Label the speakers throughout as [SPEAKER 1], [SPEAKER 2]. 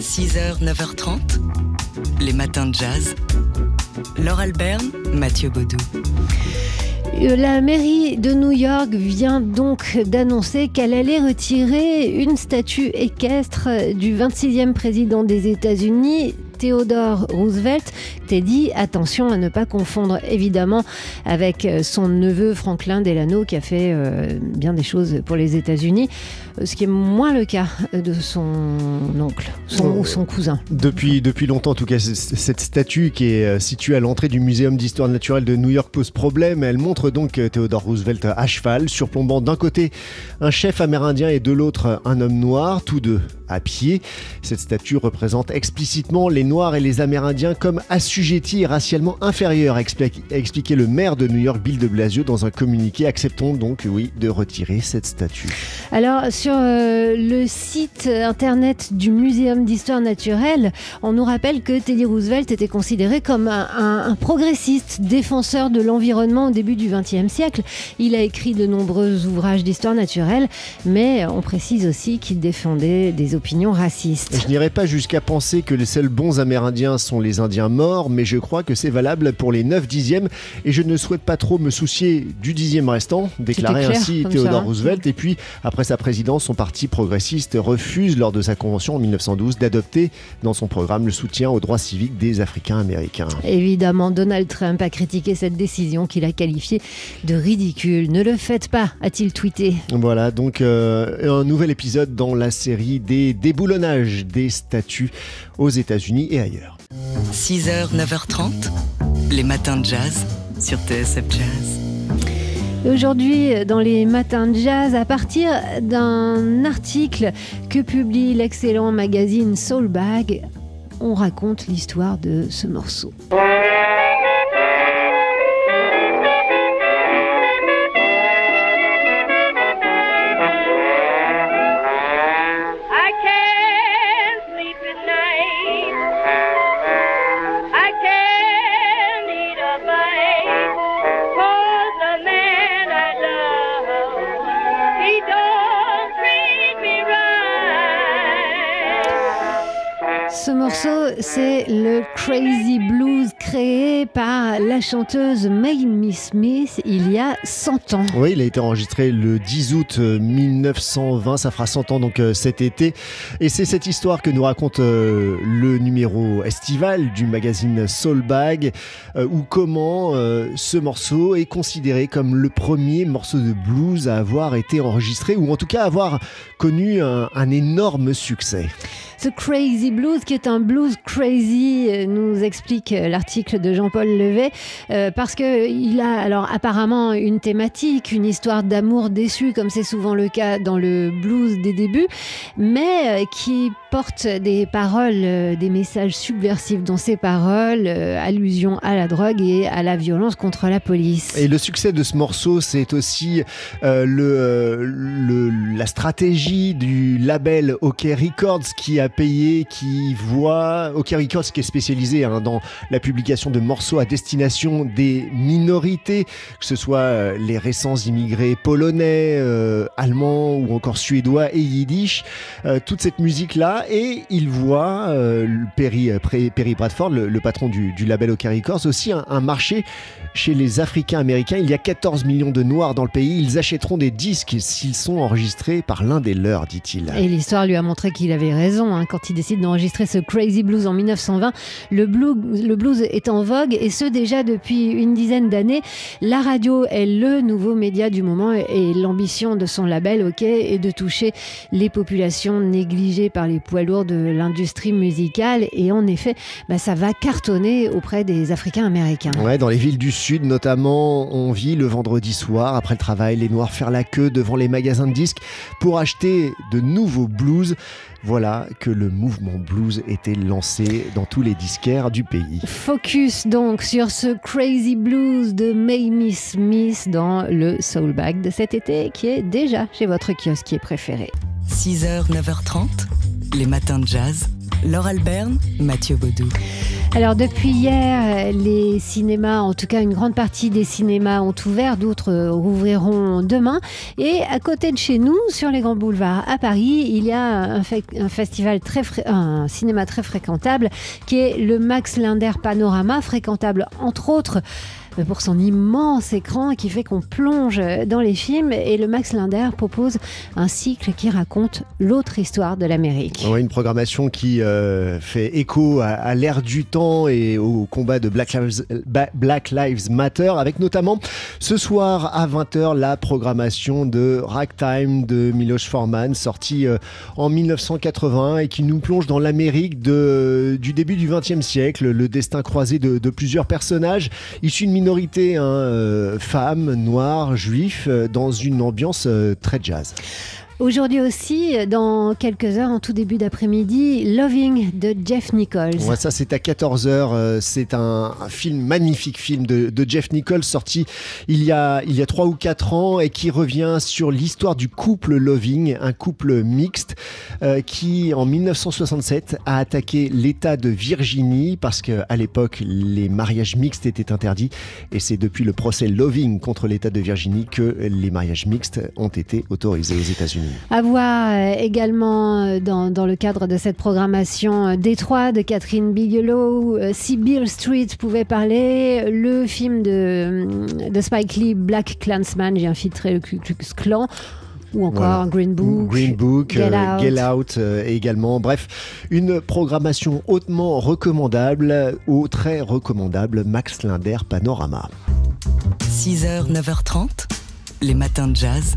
[SPEAKER 1] 6h, 9h30, les matins de jazz. Laure Alberne, Mathieu Baudou.
[SPEAKER 2] Euh, La mairie de New York vient donc d'annoncer qu'elle allait retirer une statue équestre du 26e président des États-Unis, Theodore Roosevelt. Teddy, attention à ne pas confondre évidemment avec son neveu Franklin Delano qui a fait euh, bien des choses pour les États-Unis, euh, ce qui est moins le cas de son oncle son, ou son cousin.
[SPEAKER 3] Depuis, depuis longtemps, en tout cas, cette statue qui est euh, située à l'entrée du Muséum d'histoire naturelle de New York pose problème. Elle montre donc euh, Theodore Roosevelt à cheval, surplombant d'un côté un chef amérindien et de l'autre un homme noir, tous deux à pied. Cette statue représente explicitement les Noirs et les Amérindiens comme assujettis et racialement inférieurs, a expli- a expliqué le maire de New York, Bill de Blasio, dans un communiqué. Acceptons donc, oui, de retirer cette statue.
[SPEAKER 2] Alors, sur euh, le site internet du Muséum d'histoire naturelle, on nous rappelle que Teddy Roosevelt était considéré comme un- un progressiste, défenseur de l'environnement au début du XXe siècle. Il a écrit de nombreux ouvrages d'histoire naturelle, mais on précise aussi qu'il défendait des opinions racistes.
[SPEAKER 3] Je n'irai pas jusqu'à penser que les seuls bons Amérindiens sont les Indiens morts, mais je crois que c'est valable pour les 9 dixièmes et je ne souhaite pas trop me soucier du dixième restant, déclarait ainsi Theodore. Roosevelt. Et puis, après sa présidence, son parti progressiste refuse, lors de sa convention en 1912, d'adopter dans son programme le soutien aux droits civiques des Africains-Américains.
[SPEAKER 2] Évidemment, Donald Trump a critiqué cette décision qu'il a qualifiée de ridicule. Ne le faites pas, a-t-il tweeté.
[SPEAKER 3] Voilà, donc euh, un nouvel épisode dans la série des déboulonnages des statues aux États-Unis et ailleurs.
[SPEAKER 1] 6h, 9h30, les matins de jazz sur TSF Jazz.
[SPEAKER 2] Et Aujourd'hui, dans les matins de jazz, à partir d'un article que publie l'excellent magazine Soulbag, on raconte l'histoire de ce morceau. Ce morceau, c'est le Crazy Blues créé par la chanteuse Mamie Smith il y a 100 ans.
[SPEAKER 3] Oui, il a été enregistré le 10 août euh, 1920, ça fera 100 ans donc euh, cet été. Et c'est cette histoire que nous raconte euh, le numéro estival du magazine Soulbag, euh, ou comment euh, ce morceau est considéré comme le premier morceau de blues à avoir été enregistré, ou en tout cas avoir connu un énorme succès.
[SPEAKER 2] Ce Crazy Blues, qui est un blues crazy, euh, nous explique euh, l'article de Jean-Paul Levet, euh, parce que il a alors apparemment une thématique, une histoire d'amour déçu, comme c'est souvent le cas dans le blues des débuts, mais qui porte des paroles, des messages subversifs dans ses paroles, euh, allusion à la drogue et à la violence contre la police.
[SPEAKER 3] Et le succès de ce morceau, c'est aussi la stratégie du label OK Records qui a payé, qui voit OK Records qui est spécialisé hein, dans la publication de morceaux à destination des minorités, que ce soit euh, les récents immigrés polonais, euh, allemands ou encore suédois et yiddish, euh, toute cette musique-là. Et il voit euh, Perry, Bradford, le, patron du, label OK Records, aussi un, un marché chez les Africains américains. Il y a 14 millions de Noirs dans le pays. Ils achèteront des disques s'ils sont enregistrés par l'un des leurs, dit-il.
[SPEAKER 2] Et l'histoire lui a montré qu'il avait raison hein, quand il décide d'enregistrer ce Crazy Blues en 1920. Le blues, le blues est en vogue et ce déjà depuis une dizaine d'années. La radio est le nouveau média du moment et l'ambition de son label, ok, est de toucher les populations négligées par les poids lourds de l'industrie musicale. Et en effet, bah, ça va cartonner auprès des Africains américains.
[SPEAKER 3] Dans les villes du Sud notamment, on vit le vendredi soir, après le travail, les Noirs faire la queue devant les magasins de disques pour acheter de nouveaux blues. Voilà que le mouvement blues était lancé dans tous les disquaires du pays.
[SPEAKER 2] Focus donc sur ce Crazy Blues de Mamie Smith dans le Soul Bag de cet été qui est déjà chez votre kiosquier préféré.
[SPEAKER 1] 6h, 9h30, les matins de jazz. Laure Alberne, Mathieu Baudou.
[SPEAKER 2] Alors depuis hier, les cinémas, en tout cas une grande partie des cinémas ont ouvert, d'autres rouvriront demain. Et à côté de chez nous, sur les grands boulevards à Paris, il y a un, fe- un festival très, un cinéma très fréquentable qui est le Max Linder Panorama, fréquentable entre autres pour son immense écran qui fait qu'on plonge dans les films. Et le Max Linder propose un cycle qui raconte l'autre histoire de l'Amérique.
[SPEAKER 3] Ouais, une programmation qui euh, fait écho à, l'ère du temps et au combat de Black Lives, Matter, avec notamment ce soir à 20h la programmation de Ragtime de Miloš Forman, sorti euh, en 1980 et qui nous plonge dans l'Amérique de- du début du XXe siècle, le destin croisé de, de plusieurs personnages issus d'une minorité, hein, euh, femmes, noirs, juifs, euh, dans une ambiance euh, très jazz.
[SPEAKER 2] Aujourd'hui aussi, dans quelques heures, en tout début d'après-midi, Loving de Jeff Nichols.
[SPEAKER 3] Ouais, ça c'est à 14h. c'est un, film, magnifique film de, Jeff Nichols sorti il y a il y a trois ou quatre ans et qui revient sur l'histoire du couple Loving, un couple mixte euh, qui en 1967 a attaqué l'État de Virginie parce que à l'époque les mariages mixtes étaient interdits et c'est depuis le procès Loving contre l'État de Virginie que les mariages mixtes ont été autorisés aux États-Unis.
[SPEAKER 2] À voir euh, également euh, dans, dans le cadre de cette programmation euh, Détroit de Catherine Bigelow, si Bill Street pouvait parler, le film de, de Spike Lee, Black Clansman, j'ai infiltré le Ku Klux Klan, ou encore
[SPEAKER 3] Voilà.
[SPEAKER 2] Green Book.
[SPEAKER 3] Green Book,
[SPEAKER 2] Get
[SPEAKER 3] euh,
[SPEAKER 2] Out.
[SPEAKER 3] Get Out, euh, également. Bref, une programmation hautement recommandable au très recommandable Max Linder Panorama.
[SPEAKER 1] 6h, 9h30, les matins de jazz.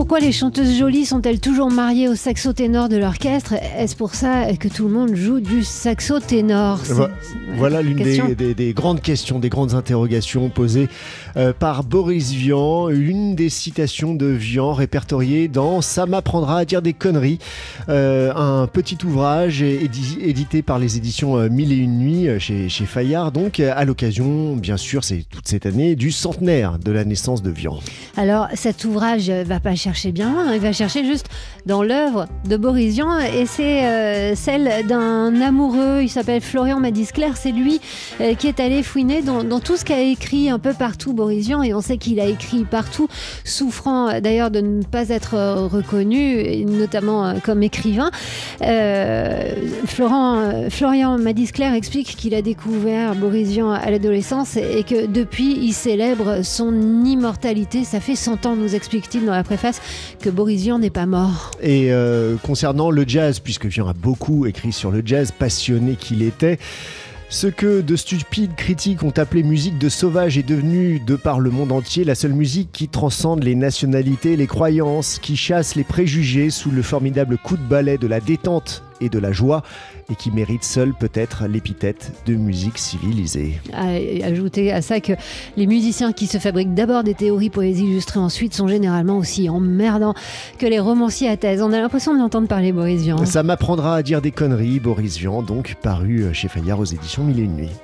[SPEAKER 2] Pourquoi les chanteuses jolies sont-elles toujours mariées au saxo ténor de l'orchestre? Est-ce pour ça que tout le monde joue du saxo ténor?
[SPEAKER 3] Vo-
[SPEAKER 2] ouais,
[SPEAKER 3] Voilà l'une des, des- des grandes questions, des grandes interrogations posées euh, par Boris Vian. Une des citations de Vian répertoriée dans Ça m'apprendra à dire des conneries, euh, un petit ouvrage édi- édité par les éditions euh, Mille et une nuits chez, chez Fayard, donc à l'occasion, bien sûr, c'est toute cette année, du centenaire de la naissance de Vian.
[SPEAKER 2] Alors cet ouvrage va pas chercher bien loin, il va chercher juste dans l'œuvre de Boris Vian et c'est euh, celle d'un amoureux, il s'appelle Florian Madiscler, c'est lui euh, qui est allé fouiner dans, tout ce qu'a écrit un peu partout Boris Vian et on sait qu'il a écrit partout, souffrant euh, d'ailleurs de ne pas être reconnu, notamment comme écrivain. Euh, Florent, Florian Madiscler explique qu'il a découvert Boris Vian à l'adolescence et que depuis il célèbre son immortalité. Ça fait 100 ans, nous explique-t-il dans la préface, que Boris Vian n'est pas mort.
[SPEAKER 3] Et euh, concernant le jazz, puisque Vian a beaucoup écrit sur le jazz, passionné qu'il était, ce que de stupides critiques ont appelé musique de sauvage est devenu, de par le monde entier, la seule musique qui transcende les nationalités, les croyances, qui chasse les préjugés sous le formidable coup de balai de la détente et de la joie, et qui mérite seule peut-être l'épithète de musique civilisée.
[SPEAKER 2] Ajouter à ça que les musiciens qui se fabriquent d'abord des théories poésie illustrées ensuite sont généralement aussi emmerdants que les romanciers à thèse. On a l'impression de l'entendre parler Boris Vian.
[SPEAKER 3] Ça m'apprendra à dire des conneries, Boris Vian, donc paru chez Fayard aux éditions Mille et une nuits.